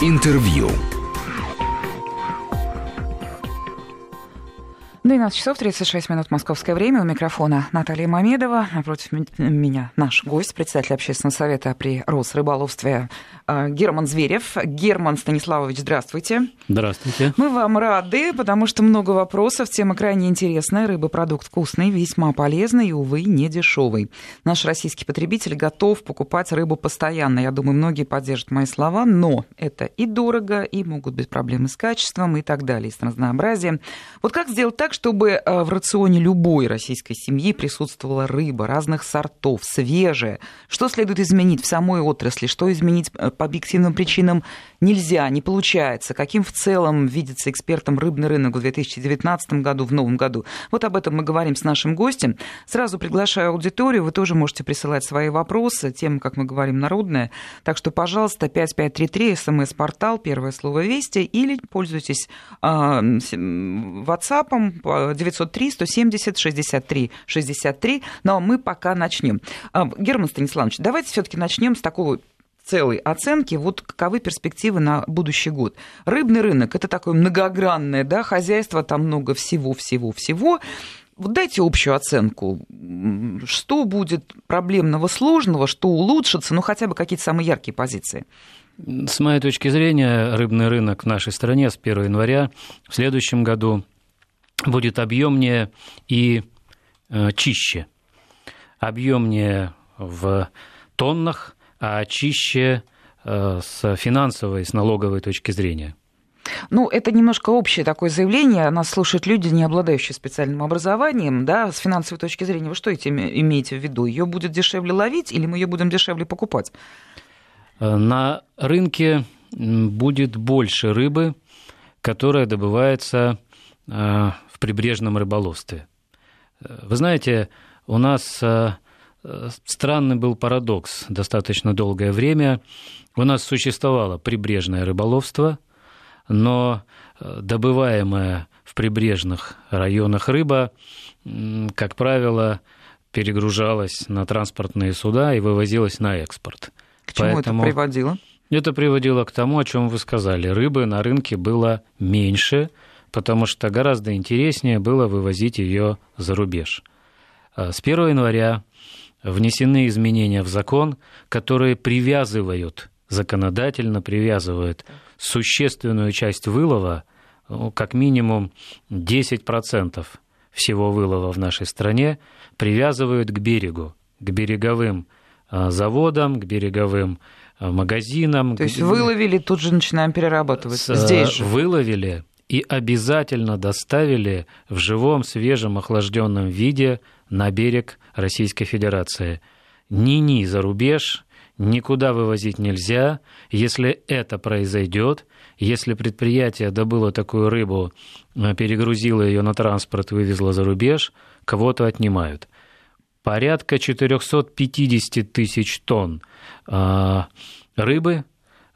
Интервью. 12 часов 36 минут московское время. У микрофона Наталья Мамедова. Напротив меня наш гость, председатель общественного совета при Росрыболовстве э, Герман Зверев. Герман Станиславович, здравствуйте. Здравствуйте. Мы вам рады, потому что много вопросов. Тема крайне интересная. Рыба – продукт вкусный, весьма полезный и, увы, не дешевый. Наш российский потребитель готов покупать рыбу постоянно. Я думаю, многие поддержат мои слова, но это и дорого, и могут быть проблемы с качеством и так далее, с разнообразием. Вот как сделать так, чтобы э, в рационе любой российской семьи присутствовала рыба разных сортов, свежая. Что следует изменить в самой отрасли, что изменить э, по объективным причинам нельзя, не получается, каким в целом видится экспертом рыбный рынок в 2019 году, в новом году. Вот об этом мы говорим с нашим гостем. Сразу приглашаю аудиторию, вы тоже можете присылать свои вопросы, тема, как мы говорим, народная. Так что, пожалуйста, 5533, смс-портал, первое слово «Вести», или пользуйтесь э, WhatsApp 903 170 63 63. Но мы пока начнем. А, Герман Станиславович, давайте все-таки начнем с такого целой оценки, вот каковы перспективы на будущий год. Рыбный рынок – это такое многогранное да, хозяйство, там много всего-всего-всего. Вот дайте общую оценку, что будет проблемного, сложного, что улучшится, ну хотя бы какие-то самые яркие позиции. С моей точки зрения, рыбный рынок в нашей стране с 1 января в следующем году будет объемнее и э, чище. Объемнее в тоннах, а чище э, с финансовой, с налоговой точки зрения. Ну, это немножко общее такое заявление. Нас слушают люди, не обладающие специальным образованием. Да? С финансовой точки зрения вы что имеете в виду? Ее будет дешевле ловить или мы ее будем дешевле покупать? Э, на рынке будет больше рыбы, которая добывается в прибрежном рыболовстве. Вы знаете, у нас э, странный был парадокс достаточно долгое время. У нас существовало прибрежное рыболовство, но э, добываемая в прибрежных районах рыба, как правило, перегружалась на транспортные суда и вывозилась на экспорт. К чему Поэтому это приводило? Это приводило к тому, о чем вы сказали. Рыбы на рынке было меньше, потому что гораздо интереснее было вывозить ее за рубеж. А с 1 января внесены изменения в закон, которые привязывают, законодательно привязывают существенную часть вылова, ну, как минимум 10% всего вылова в нашей стране, привязывают к берегу, к береговым а, заводам, к береговым а, магазинам. То есть выловили, тут же начинаем перерабатывать. Здесь же. Выловили, и обязательно доставили в живом, свежем, охлажденном виде на берег Российской Федерации. Ни-ни за рубеж, никуда вывозить нельзя. Если это произойдет, если предприятие добыло такую рыбу, э, перегрузило ее на транспорт, вывезло за рубеж, кого-то отнимают. Порядка 450 тысяч тонн э, рыбы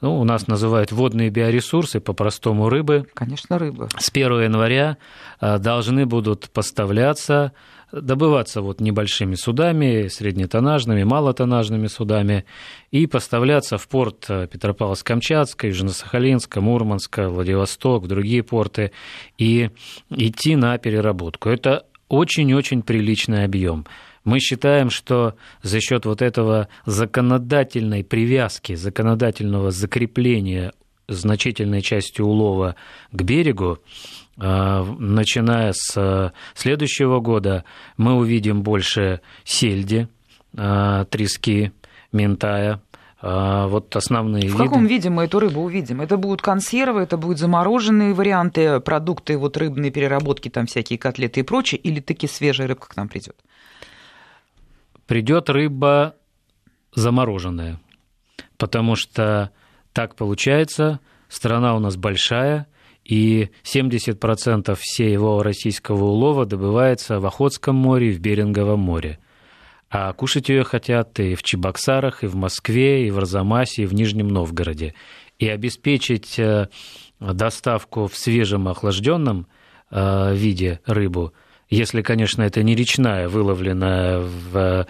ну, у нас называют водные биоресурсы, по-простому рыбы. Конечно, рыба. С 1 января а, должны будут поставляться, добываться вот небольшими судами, среднетоннажными, малотоннажными судами, и поставляться в порт а, Петропавловск-Камчатска, Южно-Сахалинска, Мурманска, Владивосток, другие порты, и идти на переработку. Это очень-очень приличный объем. Мы считаем, что за счет вот этого законодательной привязки, законодательного закрепления значительной части улова к берегу, а, начиная с а, следующего года мы увидим больше сельди, а, трески, ментая, вот основные В виды. каком виде мы эту рыбу увидим? Это будут консервы, это будут замороженные варианты, продукты вот рыбные переработки, там всякие котлеты и прочее, или таки свежая рыбка к нам придет? Придет рыба замороженная, потому что так получается, страна у нас большая, и 70% всего российского улова добывается в Охотском море и в Беринговом море. А кушать ее хотят и в Чебоксарах, и в Москве, и в Арзамасе, и в Нижнем Новгороде. И обеспечить э, доставку в свежем охлажденном э, виде рыбу – если, конечно, это не речная, выловленная в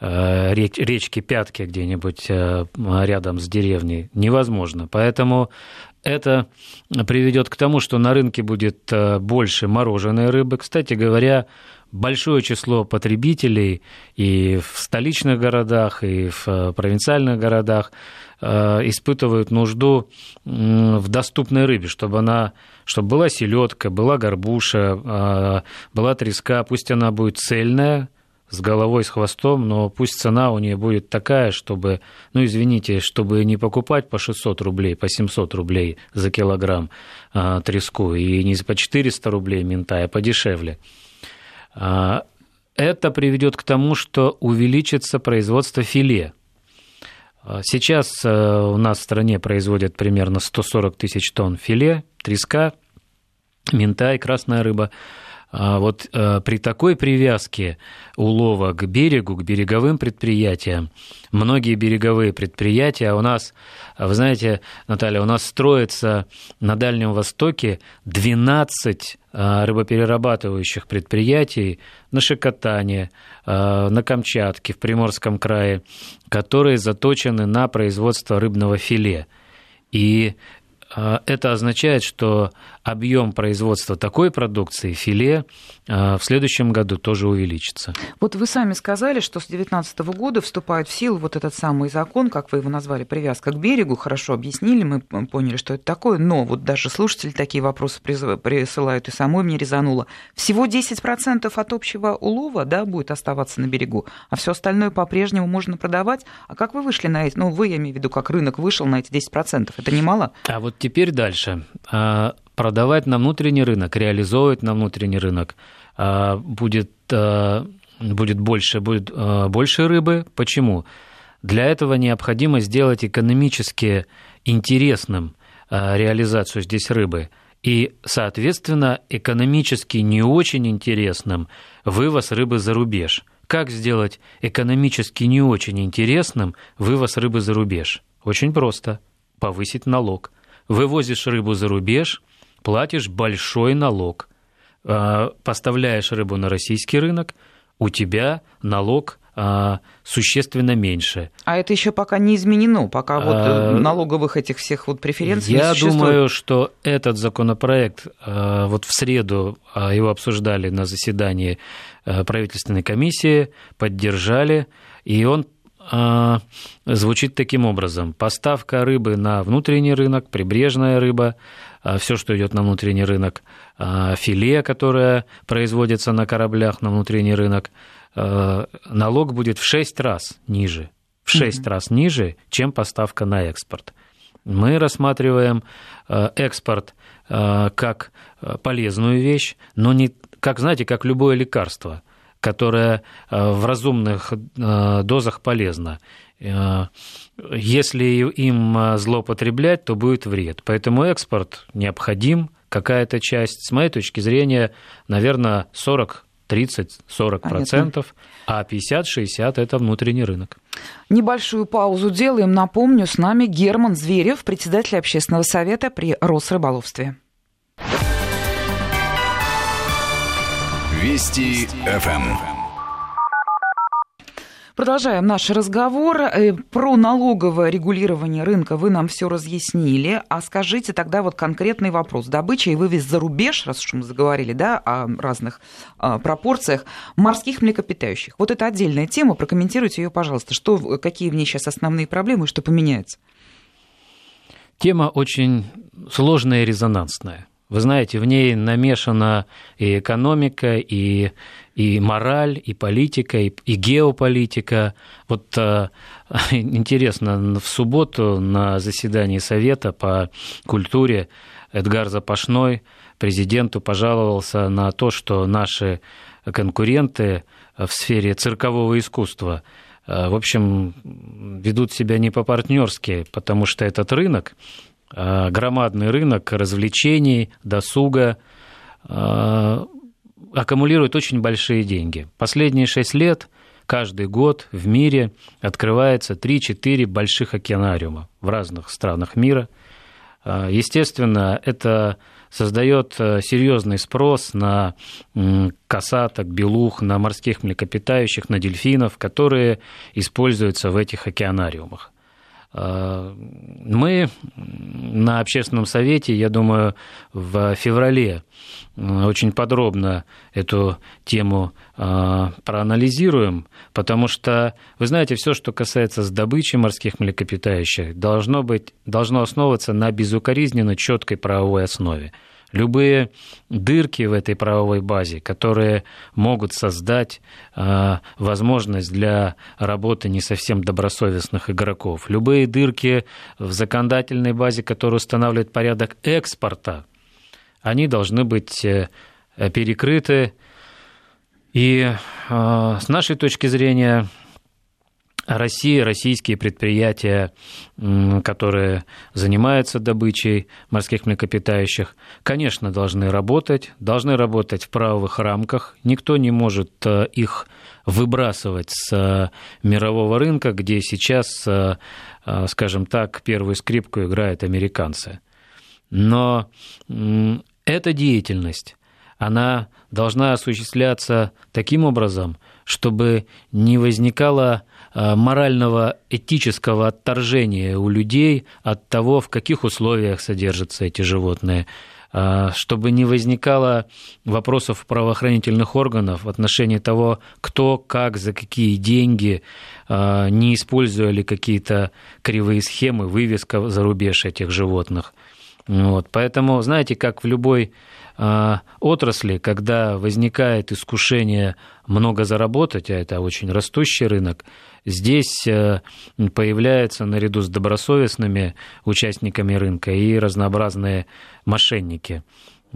речки Пятки где-нибудь рядом с деревней невозможно. Поэтому это приведет к тому, что на рынке будет больше мороженой рыбы. Кстати говоря, большое число потребителей и в столичных городах, и в э, провинциальных городах э, испытывают нужду в доступной рыбе, чтобы она, чтобы была селедка, была горбуша, э, была треска, пусть она будет цельная, с головой, с хвостом, но пусть цена у нее будет такая, чтобы, ну, извините, чтобы не покупать по 600 рублей, по 700 рублей за килограмм треску, и не по 400 рублей мента, а подешевле. А, это приведет к тому, что увеличится производство филе. А, сейчас э, у нас в стране производят примерно 140 тысяч тонн филе, треска, мента и красная рыба. А вот э, при такой привязке улова к берегу, к береговым предприятиям, многие береговые предприятия, а у нас, вы знаете, Наталья, у нас строится на Дальнем Востоке 12 э, рыбоперерабатывающих предприятий на Шикотане, э, на Камчатке, в Приморском крае, которые заточены на производство рыбного филе. И это означает, что объем производства такой продукции, филе, а, в следующем году тоже увеличится. Вот вы сами сказали, что с 2019 года вступает в силу вот этот самый закон, как вы его назвали, привязка к берегу. Хорошо объяснили, мы поняли, что это такое, но вот даже слушатели такие вопросы присылают, и самой мне резануло. Всего 10% от общего улова да, будет оставаться на берегу, а все остальное по-прежнему можно продавать. А как вы вышли на эти, ну вы, я имею в виду, как рынок вышел на эти 10%, это немало? А вот теперь дальше а, продавать на внутренний рынок, реализовывать на внутренний рынок а, будет, а, будет, больше, будет а, больше рыбы. Почему? Для этого необходимо сделать экономически интересным реализацию здесь рыбы. И, соответственно, экономически не очень интересным вывоз рыбы за рубеж. Как сделать экономически не очень интересным вывоз рыбы за рубеж? Очень просто. Повысить налог. Вывозишь рыбу за рубеж, платишь большой налог. А, поставляешь рыбу на российский рынок, у тебя налог а, существенно меньше. А это еще пока не изменено, пока вот а, налоговых этих всех вот преференций Я думаю, что этот законопроект, вот в среду его обсуждали на заседании правительственной комиссии, поддержали, и он звучит таким образом. Поставка рыбы на внутренний рынок, прибрежная рыба, все, что идет на внутренний рынок, а, филе, которое производится на кораблях на внутренний рынок, а, налог будет в 6 раз ниже, в 6 mm-hmm. раз ниже, чем поставка на экспорт. Мы рассматриваем экспорт как полезную вещь, но не как, знаете, как любое лекарство, которое в разумных дозах полезно. Если им а, злоупотреблять, то будет вред. Поэтому экспорт необходим, какая-то часть. С моей точки зрения, наверное, 40 30-40%, процентов, а 50-60% это внутренний рынок. Небольшую паузу делаем. Напомню, с нами Герман Зверев, председатель общественного совета при Росрыболовстве. Вести ФМ. Продолжаем наш разговор. Э, про налоговое регулирование рынка вы нам все разъяснили. А скажите тогда вот конкретный вопрос. Добыча и вывез за рубеж, раз уж мы заговорили да, о разных а, пропорциях, морских млекопитающих. Вот это отдельная тема. Прокомментируйте ее, пожалуйста. Что, какие в ней сейчас основные проблемы и что поменяется? Тема очень сложная и резонансная. Вы знаете, в ней намешана и экономика, и, и мораль, и политика, и, и геополитика. Вот э, интересно, в субботу на заседании Совета по культуре Эдгар Запашной президенту пожаловался на то, что наши конкуренты в сфере циркового искусства э, в общем, ведут себя не по-партнерски, потому что этот рынок Э, громадный рынок развлечений, досуга, аккумулирует очень большие деньги. Последние шесть лет каждый год в мире открывается 3-4 больших океанариума в разных странах мира. Э, естественно, это создает серьезный спрос на касаток, белух, на морских млекопитающих, на дельфинов, которые используются в этих океанариумах. Мы на общественном совете, я думаю, в феврале очень подробно эту тему а, проанализируем, потому что, вы знаете, все, что касается с добычи морских млекопитающих, должно, быть, должно основываться на безукоризненно четкой правовой основе любые дырки в этой правовой базе, которые могут создать э, возможность для работы не совсем добросовестных игроков, любые дырки в законодательной базе, которые устанавливают порядок экспорта, они должны быть э, перекрыты. И э, с нашей точки зрения Россия, российские предприятия, которые занимаются добычей морских млекопитающих, конечно, должны работать, должны работать в правовых рамках. Никто не может э, их выбрасывать с э, мирового рынка, где сейчас, э, скажем так, первую скрипку играют американцы. Но эта деятельность, она должна осуществляться таким образом, чтобы не возникало Э, морального этического отторжения у людей от того, в каких условиях содержатся эти животные, э, чтобы не возникало вопросов правоохранительных органов в отношении того, кто, как, за какие деньги, э, не использовали какие-то кривые схемы, вывеска за рубеж этих животных. Вот. Поэтому, знаете, как в любой отрасли, когда возникает искушение много заработать, а это очень растущий рынок, здесь э, появляются наряду с добросовестными участниками рынка и разнообразные мошенники.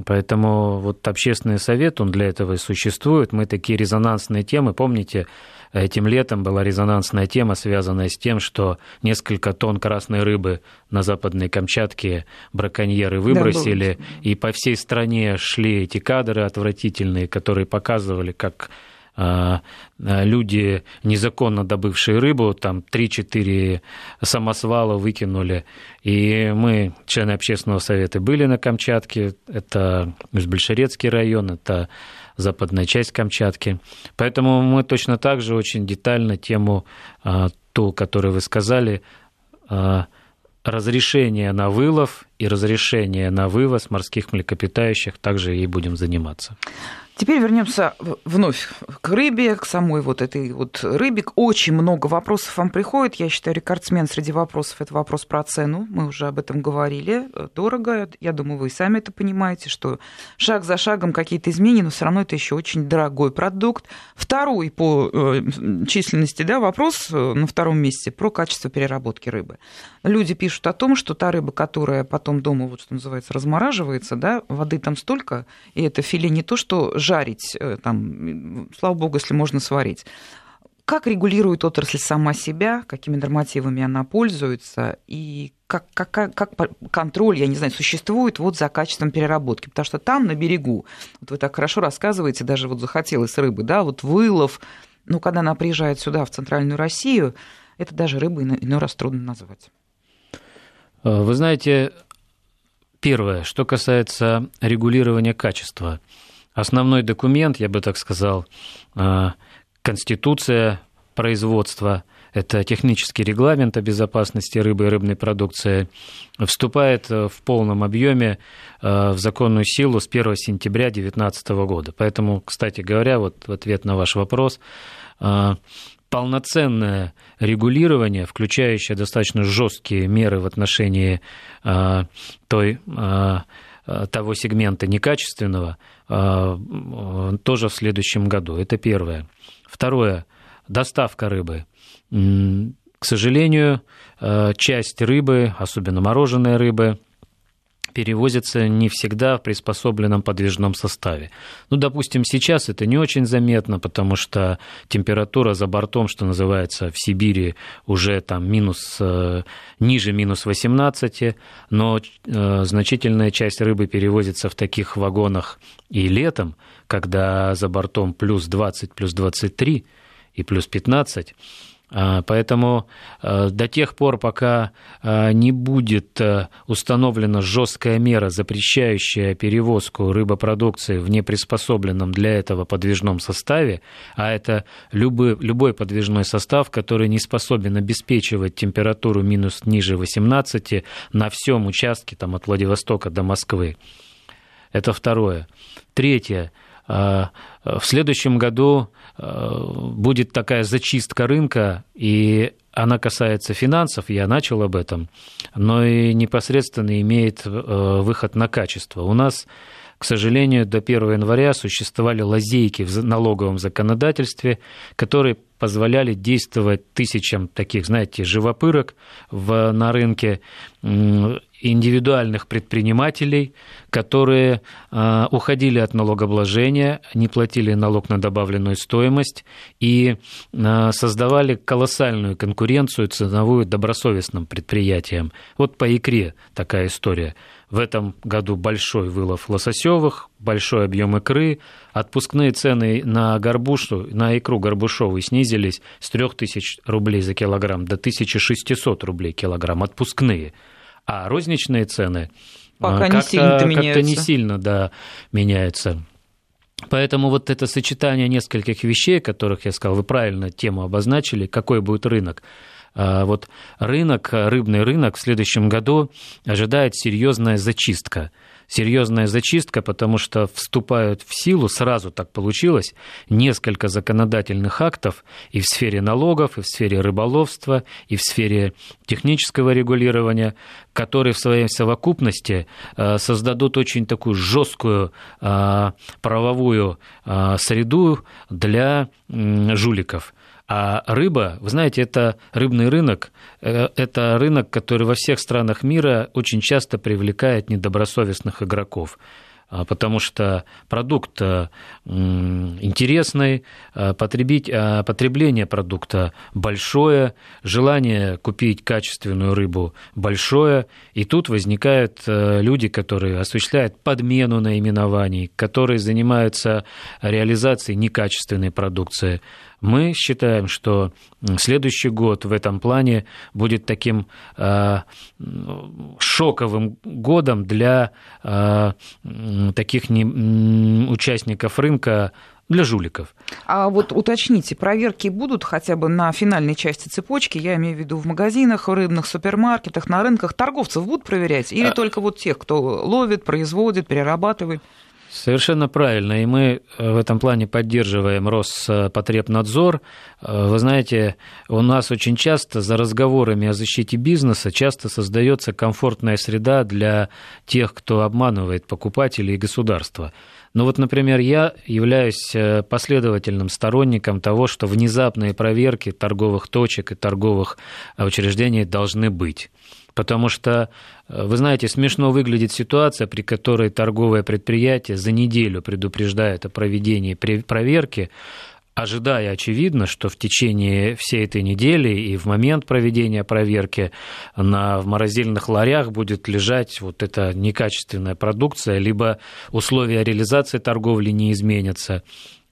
Поэтому вот общественный совет, он для этого и существует. Мы такие резонансные темы, помните, этим летом была резонансная тема, связанная с тем, что несколько тонн красной рыбы на западной Камчатке браконьеры выбросили, да, и по всей стране шли эти кадры отвратительные, которые показывали, как люди, незаконно добывшие рыбу, там 3-4 самосвала выкинули. И мы, члены общественного совета, были на Камчатке, это Межбольшерецкий район, это западная часть Камчатки. Поэтому мы точно так же очень детально тему а, ту, которую вы сказали, разрешение на вылов и разрешение на вывоз морских млекопитающих, также и будем заниматься. Теперь вернемся вновь к рыбе, к самой вот этой вот рыбе. Очень много вопросов вам приходит. Я считаю, рекордсмен среди вопросов – это вопрос про цену. Мы уже об этом говорили. Дорого. Я думаю, вы сами это понимаете, что шаг за шагом какие-то изменения, но все равно это еще очень дорогой продукт. Второй по э, численности да, вопрос э, на втором месте про качество переработки рыбы. Люди пишут о том, что та рыба, которая потом дома, вот что называется, размораживается, да, воды там столько, и это филе не то, что жарить, э, там, слава богу, если можно сварить. Как регулирует отрасль сама себя, какими нормативами она пользуется, и как, как, как контроль, я не знаю, существует вот за качеством переработки? Потому что там, на берегу, вот вы так хорошо рассказываете, даже вот захотелось рыбы, да, вот вылов, ну, когда она приезжает сюда, в центральную Россию, это даже рыбы иной раз трудно назвать. Э, вы знаете, первое, что касается регулирования качества – основной документ, я бы так сказал, а, конституция производства, это технический регламент о безопасности рыбы и рыбной продукции, вступает в полном объеме а, в законную силу с 1 сентября 2019 года. Поэтому, кстати говоря, вот в ответ на ваш вопрос, полноценное регулирование, включающее достаточно жесткие меры в отношении той Э, того сегмента некачественного э, тоже в следующем году. Это первое. Второе. Доставка рыбы. К сожалению, э, часть рыбы, особенно мороженой рыбы, перевозится не всегда в приспособленном подвижном составе. Ну, допустим, сейчас это не очень заметно, потому что температура за бортом, что называется, в Сибири уже там минус, э, ниже минус 18, но э, значительная часть рыбы перевозится в таких вагонах и летом, когда за бортом плюс 20, плюс 23 и плюс 15, А, поэтому а, до тех пор, пока а, не будет установлена жесткая мера, запрещающая перевозку рыбопродукции в неприспособленном для этого подвижном составе, а это любой, любой подвижной состав, который не способен обеспечивать температуру минус ниже 18 на всем участке там, от Владивостока до Москвы. Это второе. Третье. В следующем году Э, будет такая зачистка рынка, и она касается финансов, я начал об этом, но и непосредственно имеет э, выход на качество. У нас к сожалению, до 1 января существовали лазейки в налоговом законодательстве, которые позволяли действовать тысячам таких, знаете, живопырок в, на рынке, индивидуальных предпринимателей, которые э, уходили от налогообложения, не платили налог на добавленную стоимость и э, создавали колоссальную конкуренцию ценовую добросовестным предприятиям. Вот по икре такая история. В этом году большой вылов лососевых, большой объем икры. Отпускные цены на горбушу, на икру горбушовую снизились с 3000 рублей за килограмм до 1600 рублей килограмм. Отпускные. А розничные цены Пока как-то, не сильно как-то не сильно да, меняются. Поэтому вот это сочетание нескольких вещей, которых я сказал, вы правильно тему обозначили, какой будет рынок – а, вот рынок, рыбный рынок в следующем году ожидает серьезная зачистка. Серьезная зачистка, потому что вступают в силу, сразу так получилось, несколько законодательных актов и в сфере налогов, и в сфере рыболовства, и в сфере технического регулирования, которые в своей совокупности а, создадут очень такую жесткую а, правовую среду для жуликов. А рыба, вы знаете, это рыбный рынок, э, это рынок, который во всех странах мира очень часто привлекает недобросовестных игроков. А, потому что продукт э, интересный, а, потребить, потребление продукта большое, желание купить качественную рыбу большое, и тут возникают э, люди, которые осуществляют подмену наименований, которые занимаются реализацией некачественной продукции. Мы считаем, что следующий год в этом плане будет таким э, шоковым годом для э, таких не, участников рынка, для жуликов. А вот уточните, проверки будут хотя бы на финальной части цепочки, я имею в виду в магазинах, в рыбных супермаркетах, на рынках, торговцев будут проверять? Или а... только вот тех, кто ловит, производит, перерабатывает? Совершенно правильно, и мы э, в этом плане поддерживаем Роспотребнадзор. Э, вы знаете, у нас очень часто за разговорами о защите бизнеса часто создается комфортная среда для тех, кто обманывает покупателей и государства. Ну вот, например, я являюсь э, последовательным сторонником того, что внезапные проверки торговых точек и торговых учреждений должны быть. Потому что, э, вы знаете, смешно выглядит ситуация, при которой торговое предприятие за неделю предупреждает о проведении проверки, ожидая, очевидно, что в течение всей этой недели и в момент проведения проверки на, в морозильных ларях будет лежать вот эта некачественная продукция, либо условия реализации торговли не изменятся.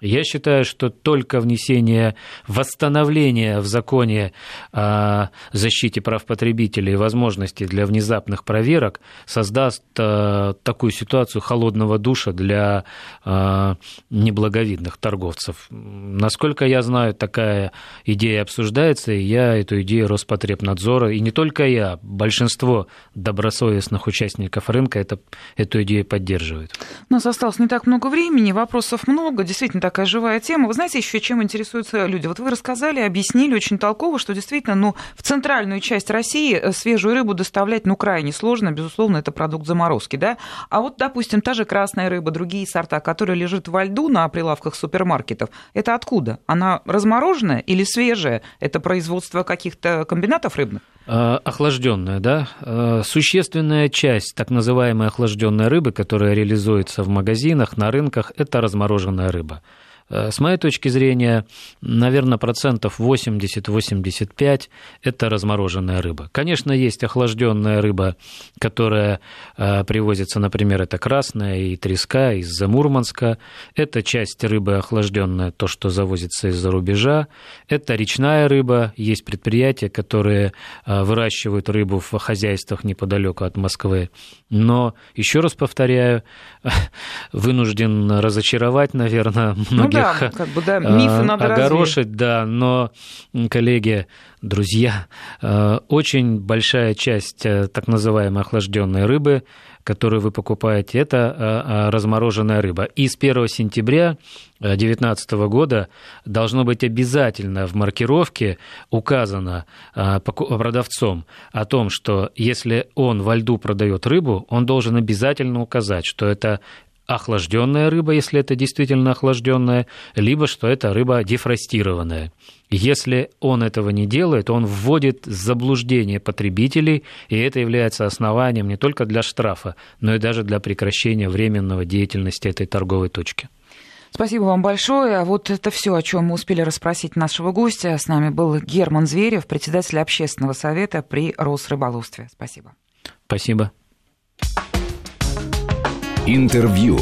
Я считаю, что только внесение восстановления в законе о защите прав потребителей и возможности для внезапных проверок создаст э, такую ситуацию холодного душа для э, неблаговидных торговцев. Насколько я знаю, такая идея обсуждается, и я эту идею Роспотребнадзора, и не только я, большинство добросовестных участников рынка это, эту идею поддерживают. У нас осталось не так много времени, вопросов много, действительно так такая живая тема. Вы знаете еще, чем интересуются люди? Вот вы рассказали, объяснили очень толково, что действительно, ну, в центральную часть России э, свежую рыбу доставлять, ну, крайне сложно. Безусловно, это продукт заморозки, да? А вот, допустим, та же красная рыба, другие сорта, которые лежат во льду на прилавках супермаркетов, это откуда? Она размороженная или свежая? Это производство каких-то комбинатов рыбных? Э, охлажденная, да, э, существенная часть так называемой охлажденной рыбы, которая реализуется в магазинах, на рынках, это размороженная рыба. С моей точки зрения, наверное, процентов 80-85 – это размороженная рыба. Конечно, есть охлажденная рыба, которая привозится, например, это красная и треска из-за Мурманска. Это часть рыбы охлажденная, то, что завозится из-за рубежа. Это речная рыба. Есть предприятия, которые выращивают рыбу в хозяйствах неподалеку от Москвы. Но, еще раз повторяю, вынужден разочаровать, наверное, многих. Ну как бы, да, мифы надо огорошить, развить. да, но, коллеги, друзья, очень большая часть э, так называемой охлажденной рыбы которую вы покупаете, это а, а, размороженная рыба. И с 1 сентября 2019 года должно быть обязательно в маркировке указано а, продавцом о том, что если он во льду продает рыбу, он должен обязательно указать, что это охлажденная рыба, если это действительно охлажденная, либо что это рыба дефростированная. Если он этого не делает, он вводит заблуждение потребителей, и это является основанием не только для штрафа, но и даже для прекращения временного деятельности этой торговой точки. Спасибо вам большое. Вот это все, о чем мы успели расспросить нашего гостя. С нами был Герман Зверев, председатель общественного совета при Росрыболовстве. Спасибо. Спасибо. Интервью.